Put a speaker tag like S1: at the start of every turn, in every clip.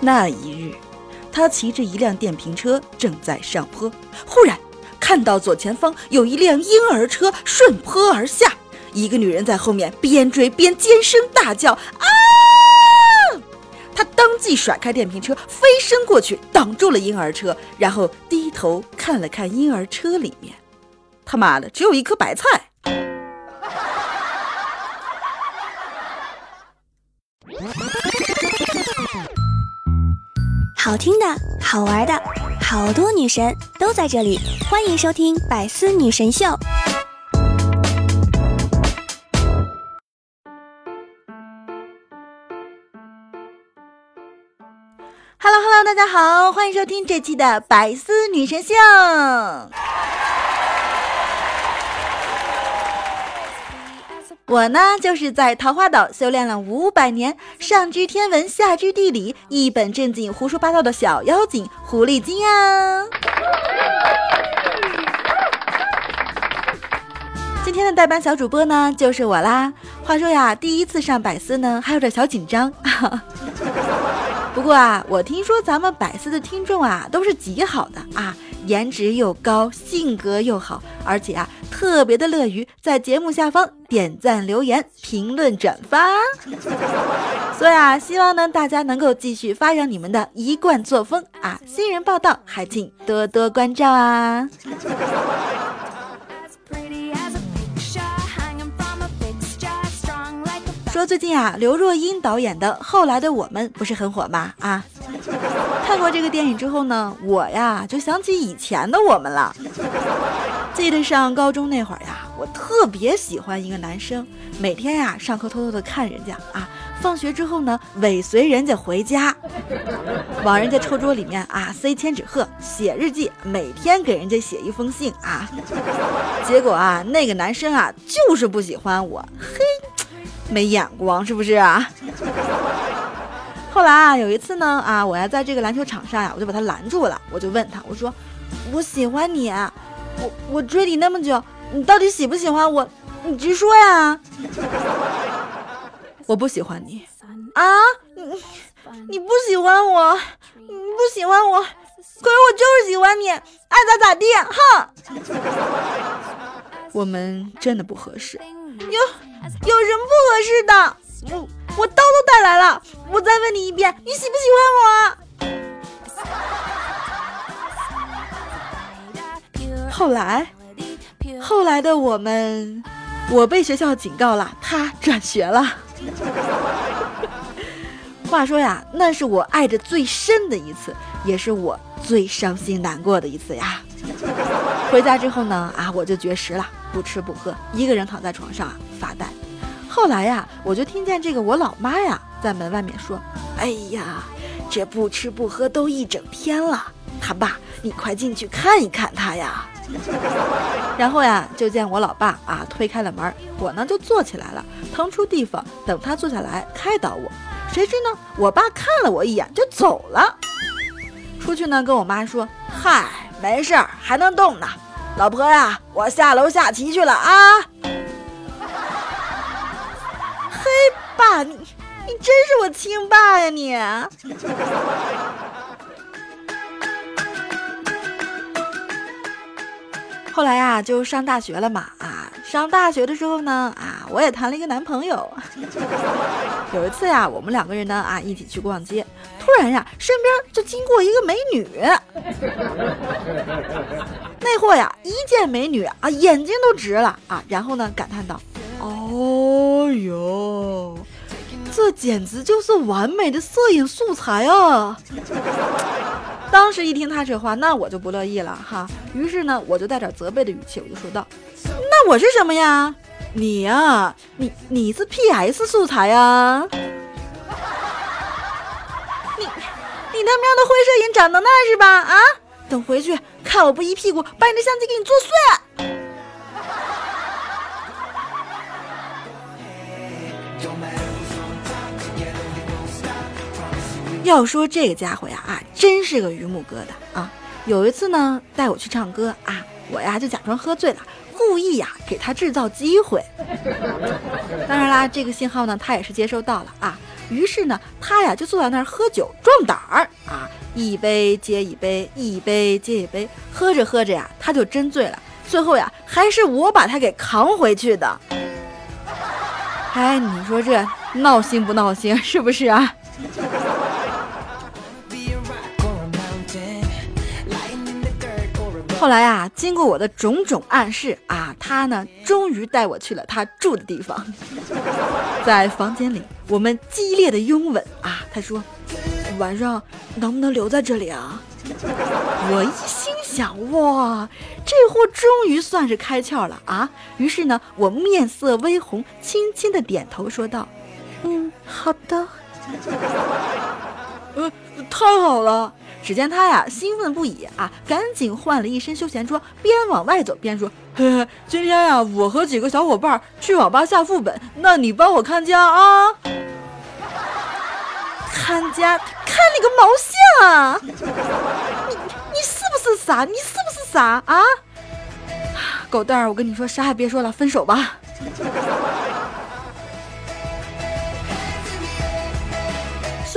S1: 那一日，他骑着一辆电瓶车正在上坡，忽然看到左前方有一辆婴儿车顺坡而下，一个女人在后面边追边尖声大叫：“啊！”他当即甩开电瓶车，飞身过去挡住了婴儿车，然后低头看了看婴儿车里面，他妈的，只有一颗白菜。
S2: 好听的，好玩的，好多女神都在这里，欢迎收听《百思女神秀》。
S1: Hello Hello，大家好，欢迎收听这期的《百思女神秀》。我呢，就是在桃花岛修炼了五百年，上知天文，下知地理，一本正经胡说八道的小妖精狐狸精啊！今天的代班小主播呢，就是我啦。话说呀，第一次上百思呢，还有点小紧张。不过啊，我听说咱们百思的听众啊，都是极好的啊。颜值又高，性格又好，而且啊，特别的乐于在节目下方点赞、留言、评论、转发。所以啊，希望呢大家能够继续发扬你们的一贯作风啊！新人报道还请多多关照啊！说最近啊，刘若英导演的《后来的我们》不是很火吗？啊！看过这个电影之后呢，我呀就想起以前的我们了。记得上高中那会儿呀，我特别喜欢一个男生，每天呀上课偷偷的看人家啊，放学之后呢尾随人家回家，往人家抽桌里面啊塞千纸鹤，写日记，每天给人家写一封信啊。结果啊，那个男生啊就是不喜欢我，嘿，没眼光是不是啊？后来啊，有一次呢，啊，我要在这个篮球场上呀，我就把他拦住了，我就问他，我说，我喜欢你，我我追你那么久，你到底喜不喜欢我？你直说呀！我不喜欢你啊，你你不喜欢我，你不喜欢我，可是我就是喜欢你，爱咋咋地，哼！我们真的不合适，有有什么不合适的？我我刀都带来了，我再问你一遍，你喜不喜欢我？后来，后来的我们，我被学校警告了，他转学了。话说呀，那是我爱的最深的一次，也是我最伤心难过的一次呀。回家之后呢，啊，我就绝食了，不吃不喝，一个人躺在床上啊发呆。后来呀，我就听见这个我老妈呀在门外面说：“哎呀，这不吃不喝都一整天了，他爸，你快进去看一看他呀。”然后呀，就见我老爸啊推开了门，我呢就坐起来了，腾出地方等他坐下来开导我。谁知呢，我爸看了我一眼就走了，出去呢跟我妈说：“嗨，没事儿，还能动呢，老婆呀，我下楼下棋去了啊。”嘿爸，你你真是我亲爸呀！你。后来呀，就上大学了嘛啊！上大学的时候呢啊，我也谈了一个男朋友。有一次呀，我们两个人呢啊一起去逛街，突然呀，身边就经过一个美女。那货呀，一见美女啊，眼睛都直了啊，然后呢感叹道：“哦哟。”这简直就是完美的摄影素材啊！当时一听他这话，那我就不乐意了哈。于是呢，我就带点责备的语气，我就说道：“那我是什么呀？你呀，你你是 PS 素材呀？你你他喵的会摄影长成那是吧？啊，等回去看我不一屁股把你的相机给你作碎！”要说这个家伙呀啊，真是个榆木疙瘩啊！有一次呢，带我去唱歌啊，我呀就假装喝醉了，故意呀给他制造机会。当然啦，这个信号呢，他也是接收到了啊。于是呢，他呀就坐在那儿喝酒壮胆儿啊，一杯接一杯，一杯接一杯，喝着喝着呀，他就真醉了。最后呀，还是我把他给扛回去的。哎，你说这闹心不闹心？是不是啊？后来啊，经过我的种种暗示啊，他呢终于带我去了他住的地方，在房间里，我们激烈的拥吻啊。他说：“晚上能不能留在这里啊？”我一心想，哇，这货终于算是开窍了啊。于是呢，我面色微红，轻轻的点头说道：“嗯，好的。”呃，太好了。只见他呀，兴奋不已啊，赶紧换了一身休闲装，边往外走边说：“嘿嘿，今天呀，我和几个小伙伴去网吧下副本，那你帮我看家啊。”看家？看你个毛线啊！你你是不是傻？你是不是傻啊？狗蛋儿，我跟你说，啥也别说了，分手吧。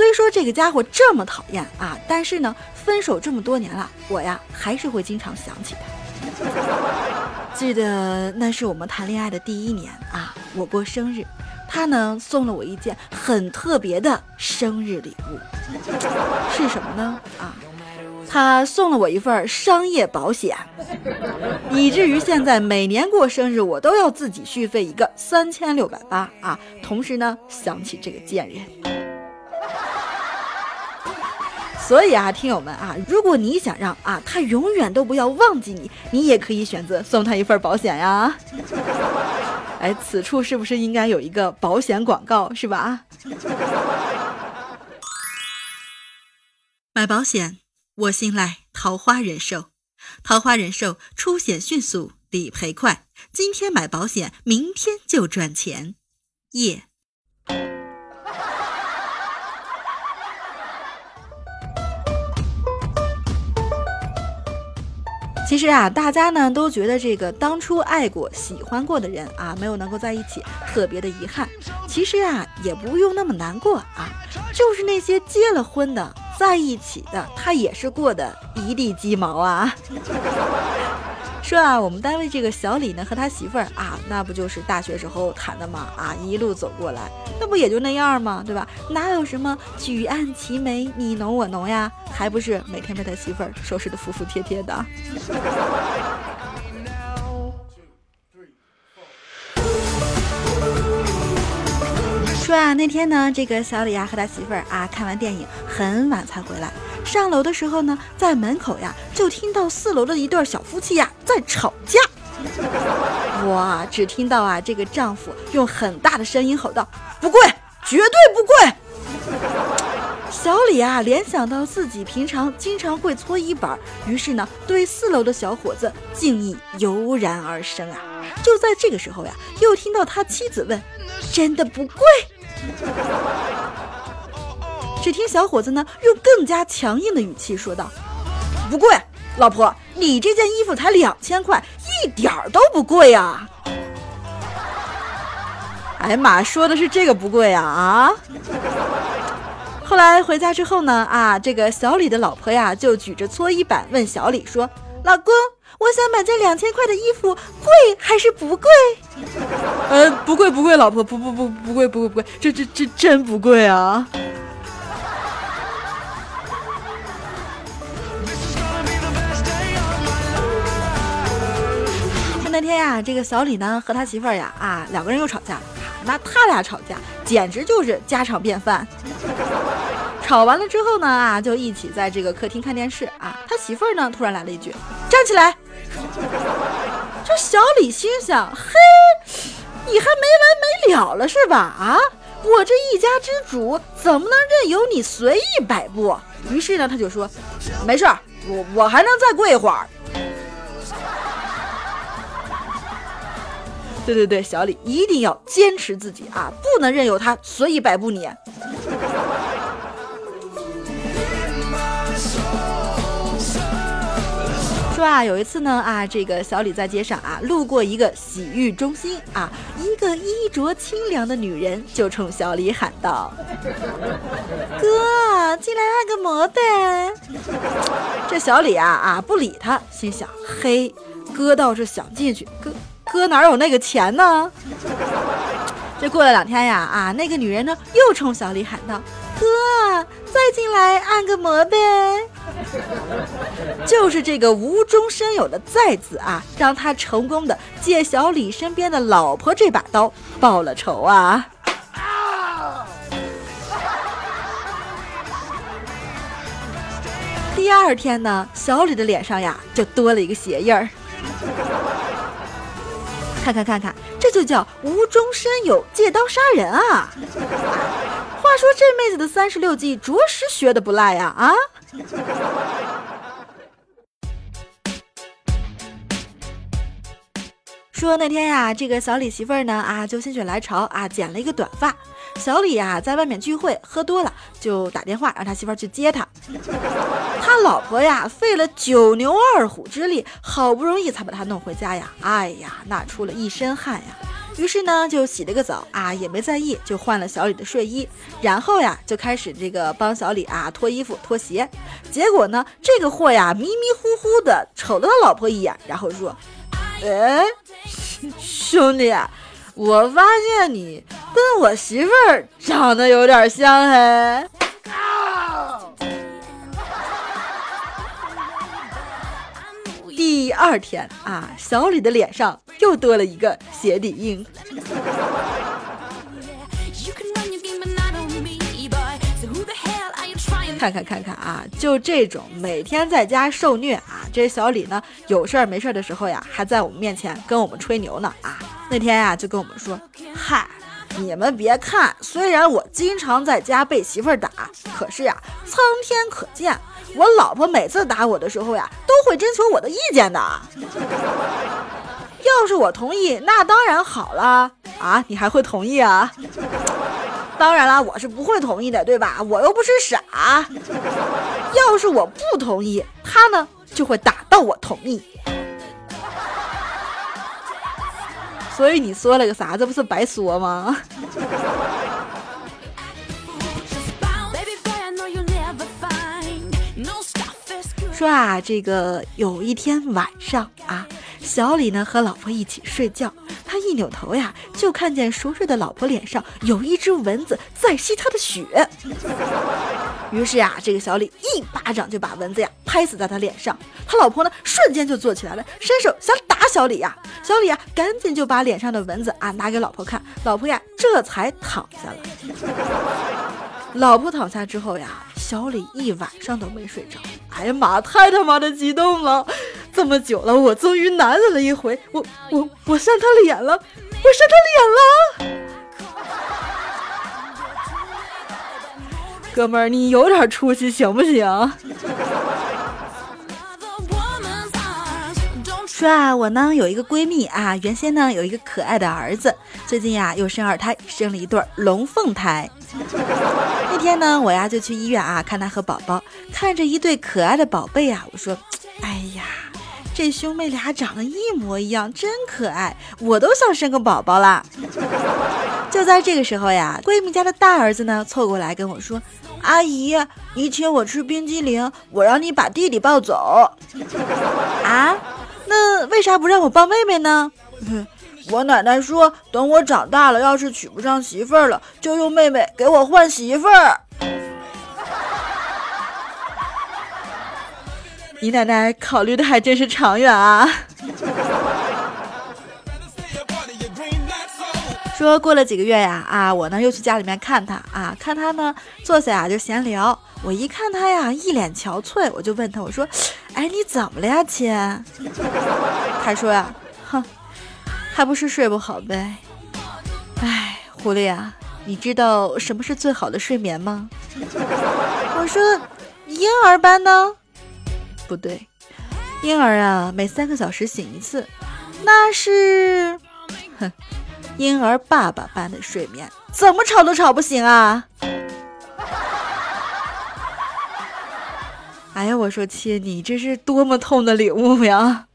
S1: 虽说这个家伙这么讨厌啊，但是呢，分手这么多年了，我呀还是会经常想起他。记得那是我们谈恋爱的第一年啊，我过生日，他呢送了我一件很特别的生日礼物，是什么呢？啊，他送了我一份商业保险，以至于现在每年过生日我都要自己续费一个三千六百八啊。同时呢，想起这个贱人。所以啊，听友们啊，如果你想让啊他永远都不要忘记你，你也可以选择送他一份保险呀。哎，此处是不是应该有一个保险广告，是吧？买保险，我信赖桃花人寿。桃花人寿出险迅速，理赔快。今天买保险，明天就赚钱。耶。其实啊，大家呢都觉得这个当初爱过、喜欢过的人啊，没有能够在一起，特别的遗憾。其实啊，也不用那么难过啊，就是那些结了婚的，在一起的，他也是过得一地鸡毛啊。说啊，我们单位这个小李呢和他媳妇儿啊，那不就是大学时候谈的吗？啊，一路走过来，那不也就那样吗？对吧？哪有什么举案齐眉，你侬我侬呀？还不是每天被他媳妇儿收拾的服服帖帖的。说啊，那天呢，这个小李啊和他媳妇儿啊看完电影很晚才回来。上楼的时候呢，在门口呀，就听到四楼的一对小夫妻呀在吵架。哇，只听到啊，这个丈夫用很大的声音吼道：“不贵，绝对不贵！”小李啊，联想到自己平常经常会搓衣板，于是呢，对四楼的小伙子敬意油然而生啊。就在这个时候呀，又听到他妻子问：“真的不贵？”只听小伙子呢，用更加强硬的语气说道：“不贵，老婆，你这件衣服才两千块，一点儿都不贵呀！”哎呀妈，说的是这个不贵呀啊！后来回家之后呢，啊，这个小李的老婆呀，就举着搓衣板问小李说：“老公，我想买件两千块的衣服，贵还是不贵？”呃，不贵不贵，老婆，不不不不贵不贵不贵，这这这真不贵啊！啊，这个小李呢和他媳妇儿呀啊两个人又吵架了，那他俩吵架简直就是家常便饭。吵完了之后呢啊，就一起在这个客厅看电视啊。他媳妇儿呢突然来了一句：“站起来！”这小李心想：“嘿，你还没完没了了是吧？啊，我这一家之主怎么能任由你随意摆布？”于是呢，他就说：“没事儿，我我还能再跪一会儿。”对对对，小李一定要坚持自己啊，不能任由他随意摆布你。说啊，有一次呢啊，这个小李在街上啊，路过一个洗浴中心啊，一个衣着清凉的女人就冲小李喊道：“哥，进来按个摩呗。”这小李啊啊不理他，心想：嘿，哥倒是想进去，哥哥哪有那个钱呢？这过了两天呀啊，那个女人呢又冲小李喊道：“哥，再进来按个摩呗。”就是这个无中生有的“再”字啊，让他成功的借小李身边的老婆这把刀报了仇啊！第二天呢，小李的脸上呀就多了一个鞋印儿。看看看看，这就叫无中生有，借刀杀人啊！话说这妹子的三十六计，着实学的不赖呀！啊！说那天呀，这个小李媳妇儿呢啊，就心血来潮啊，剪了一个短发。小李呀，在外面聚会喝多了，就打电话让他媳妇儿去接他。他老婆呀，费了九牛二虎之力，好不容易才把他弄回家呀。哎呀，那出了一身汗呀。于是呢，就洗了个澡啊，也没在意，就换了小李的睡衣，然后呀，就开始这个帮小李啊脱衣服、脱鞋。结果呢，这个货呀，迷迷糊糊的瞅了他老婆一眼，然后说：“哎。”兄弟，我发现你跟我媳妇儿长得有点像嘿。二天啊，小李的脸上又多了一个鞋底印。看看看看啊，就这种每天在家受虐啊，这小李呢有事儿没事儿的时候呀，还在我们面前跟我们吹牛呢啊。那天呀就跟我们说，嗨，你们别看，虽然我经常在家被媳妇儿打，可是呀，苍天可见，我老婆每次打我的时候呀，都会征求我的意见的。要是我同意，那当然好了啊，你还会同意啊？当然啦，我是不会同意的，对吧？我又不是傻。要是我不同意，他呢就会打到我同意。所以你说了个啥？这不是白说吗？说啊，这个有一天晚上啊，小李呢和老婆一起睡觉。他一扭头呀，就看见熟睡的老婆脸上有一只蚊子在吸他的血。于是呀，这个小李一巴掌就把蚊子呀拍死在他脸上。他老婆呢，瞬间就坐起来了，伸手想打小李呀。小李呀，赶紧就把脸上的蚊子啊拿给老婆看，老婆呀这才躺下了。老婆躺下之后呀，小李一晚上都没睡着。哎呀妈，太他妈的激动了！这么久了，我终于难忍了一回，我我我扇他脸了，我扇他脸了。哥们儿，你有点出息行不行？说啊，我呢有一个闺蜜啊，原先呢有一个可爱的儿子，最近呀又生二胎，生了一对龙凤胎。那天呢，我呀就去医院啊看他和宝宝，看着一对可爱的宝贝啊，我说，哎呀，这兄妹俩长得一模一样，真可爱，我都想生个宝宝啦。就在这个时候呀，闺蜜家的大儿子呢凑过来跟我说，阿姨，你请我吃冰激凌，我让你把弟弟抱走。啊？那为啥不让我抱妹妹呢？我奶奶说，等我长大了，要是娶不上媳妇儿了，就用妹妹给我换媳妇儿。你奶奶考虑的还真是长远啊！说过了几个月呀，啊，我呢又去家里面看他啊，看他呢坐下呀就闲聊。我一看他呀一脸憔悴，我就问他，我说。哎，你怎么了呀，亲？他说呀，还不是睡不好呗。哎，狐狸啊，你知道什么是最好的睡眠吗？我说，婴儿般呢？不对，婴儿啊，每三个小时醒一次，那是，哼，婴儿爸爸般的睡眠，怎么吵都吵不醒啊。哎呀，我说亲，你这是多么痛的领悟呀！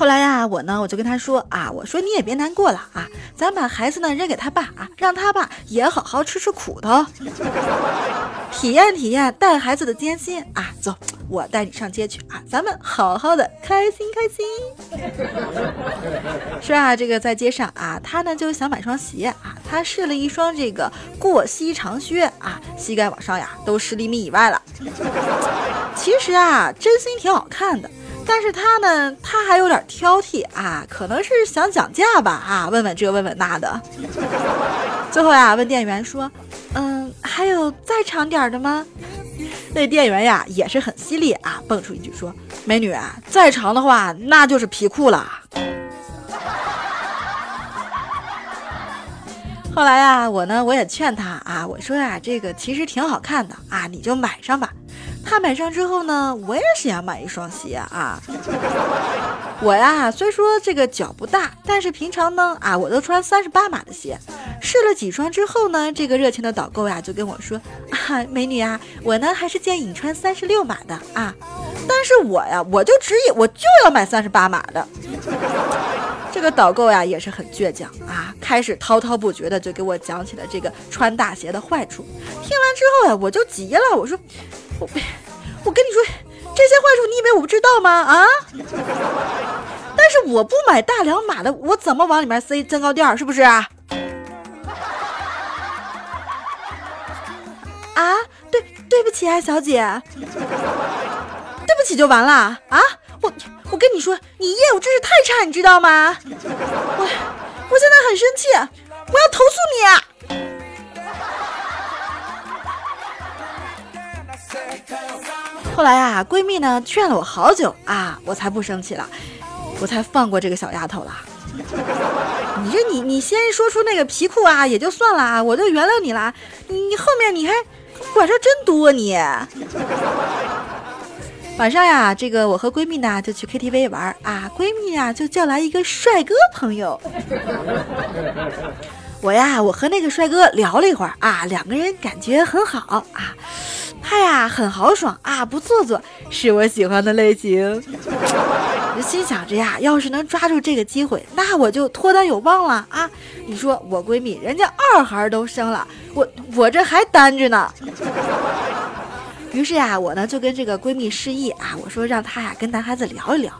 S1: 后来呀，我呢，我就跟他说啊，我说你也别难过了啊，咱把孩子呢扔给他爸啊，让他爸也好好吃吃苦头，体验体验带孩子的艰辛啊。走，我带你上街去啊，咱们好好的开心开心。是啊，这个在街上啊，他呢就想买双鞋啊，他试了一双这个过膝长靴啊，膝盖往上呀都十厘米以外了。其实啊，真心挺好看的。但是他呢，他还有点挑剔啊，可能是想讲价吧啊，问问这问问那的。最后呀，问店员说：“嗯，还有再长点的吗？”那店员呀也是很犀利啊，蹦出一句说：“美女，再长的话那就是皮裤了。”后来呀，我呢我也劝他啊，我说呀，这个其实挺好看的啊，你就买上吧。他买上之后呢，我也是想买一双鞋啊。我呀，虽说这个脚不大，但是平常呢啊，我都穿三十八码的鞋。试了几双之后呢，这个热情的导购呀就跟我说啊，美女啊，我呢还是建议你穿三十六码的啊。但是我呀，我就执意我就要买三十八码的。这个导购呀也是很倔强啊，开始滔滔不绝的就给我讲起了这个穿大鞋的坏处。听完之后呀，我就急了，我说。我 我跟你说，这些坏处你以为我不知道吗？啊！但是我不买大两码的，我怎么往里面塞增高垫？是不是？啊，对，对不起啊，小姐，对不起就完了啊！我我跟你说，你业务真是太差，你知道吗？我我现在很生气，我要投诉你。后来呀，闺蜜呢劝了我好久啊，我才不生气了，我才放过这个小丫头了。你这你你先说出那个皮裤啊，也就算了啊，我就原谅你了。你你后面你还管事真多你。晚上呀，这个我和闺蜜呢就去 KTV 玩啊，闺蜜呀就叫来一个帅哥朋友。我呀，我和那个帅哥聊了一会儿啊，两个人感觉很好啊。他呀很豪爽啊，不做作，是我喜欢的类型。我心想着呀，要是能抓住这个机会，那我就脱单有望了啊！你说我闺蜜人家二孩都生了，我我这还单着呢。于是呀，我呢就跟这个闺蜜示意啊，我说让她呀跟男孩子聊一聊。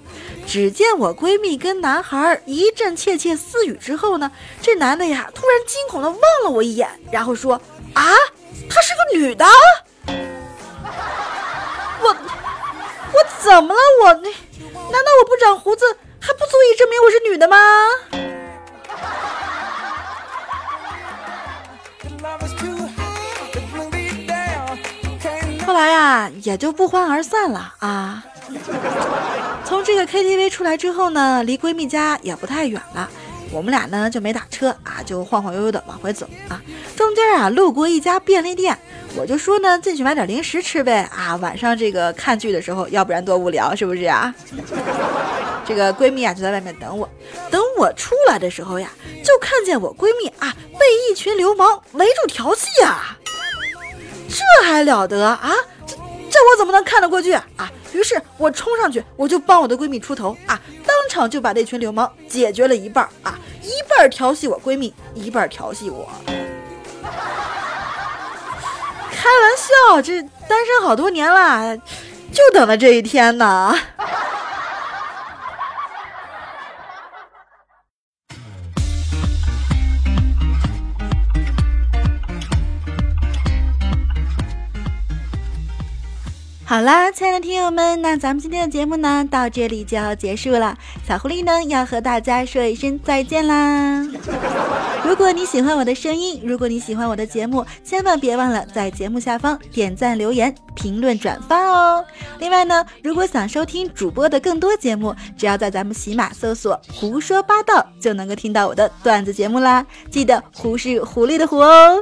S1: 只见我闺蜜跟男孩一阵窃窃私语之后呢，这男的呀突然惊恐的望了我一眼，然后说啊，她是个女的。我我怎么了？我那难道我不长胡子还不足以证明我是女的吗？后来呀，也就不欢而散了啊。从这个 KTV 出来之后呢，离闺蜜家也不太远了。我们俩呢就没打车啊，就晃晃悠悠的往回走啊。中间啊路过一家便利店。我就说呢，进去买点零食吃呗啊！晚上这个看剧的时候，要不然多无聊，是不是啊？这个闺蜜啊就在外面等我，等我出来的时候呀，就看见我闺蜜啊被一群流氓围住调戏啊！这还了得啊？这这我怎么能看得过去啊？于是我冲上去，我就帮我的闺蜜出头啊，场就把那群流氓解决了一半啊，一半调戏我闺蜜，一半调戏我。开玩笑，这单身好多年了，就等了这一天呢。好啦，亲爱的听友们，那咱们今天的节目呢，到这里就要结束了。小狐狸呢，要和大家说一声再见啦。如果你喜欢我的声音，如果你喜欢我的节目，千万别忘了在节目下方点赞、留言、评论、转发哦。另外呢，如果想收听主播的更多节目，只要在咱们喜马搜索“胡说八道”，就能够听到我的段子节目啦。记得“胡”是狐狸的“狐”哦。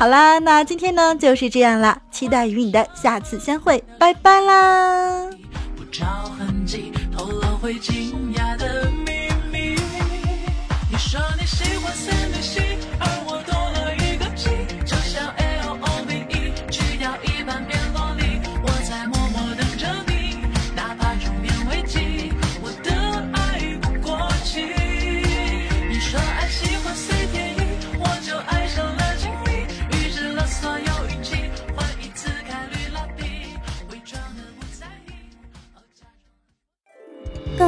S1: 好啦，那今天呢就是这样啦，期待与你的下次相会，拜拜啦。不着痕迹，透露会惊讶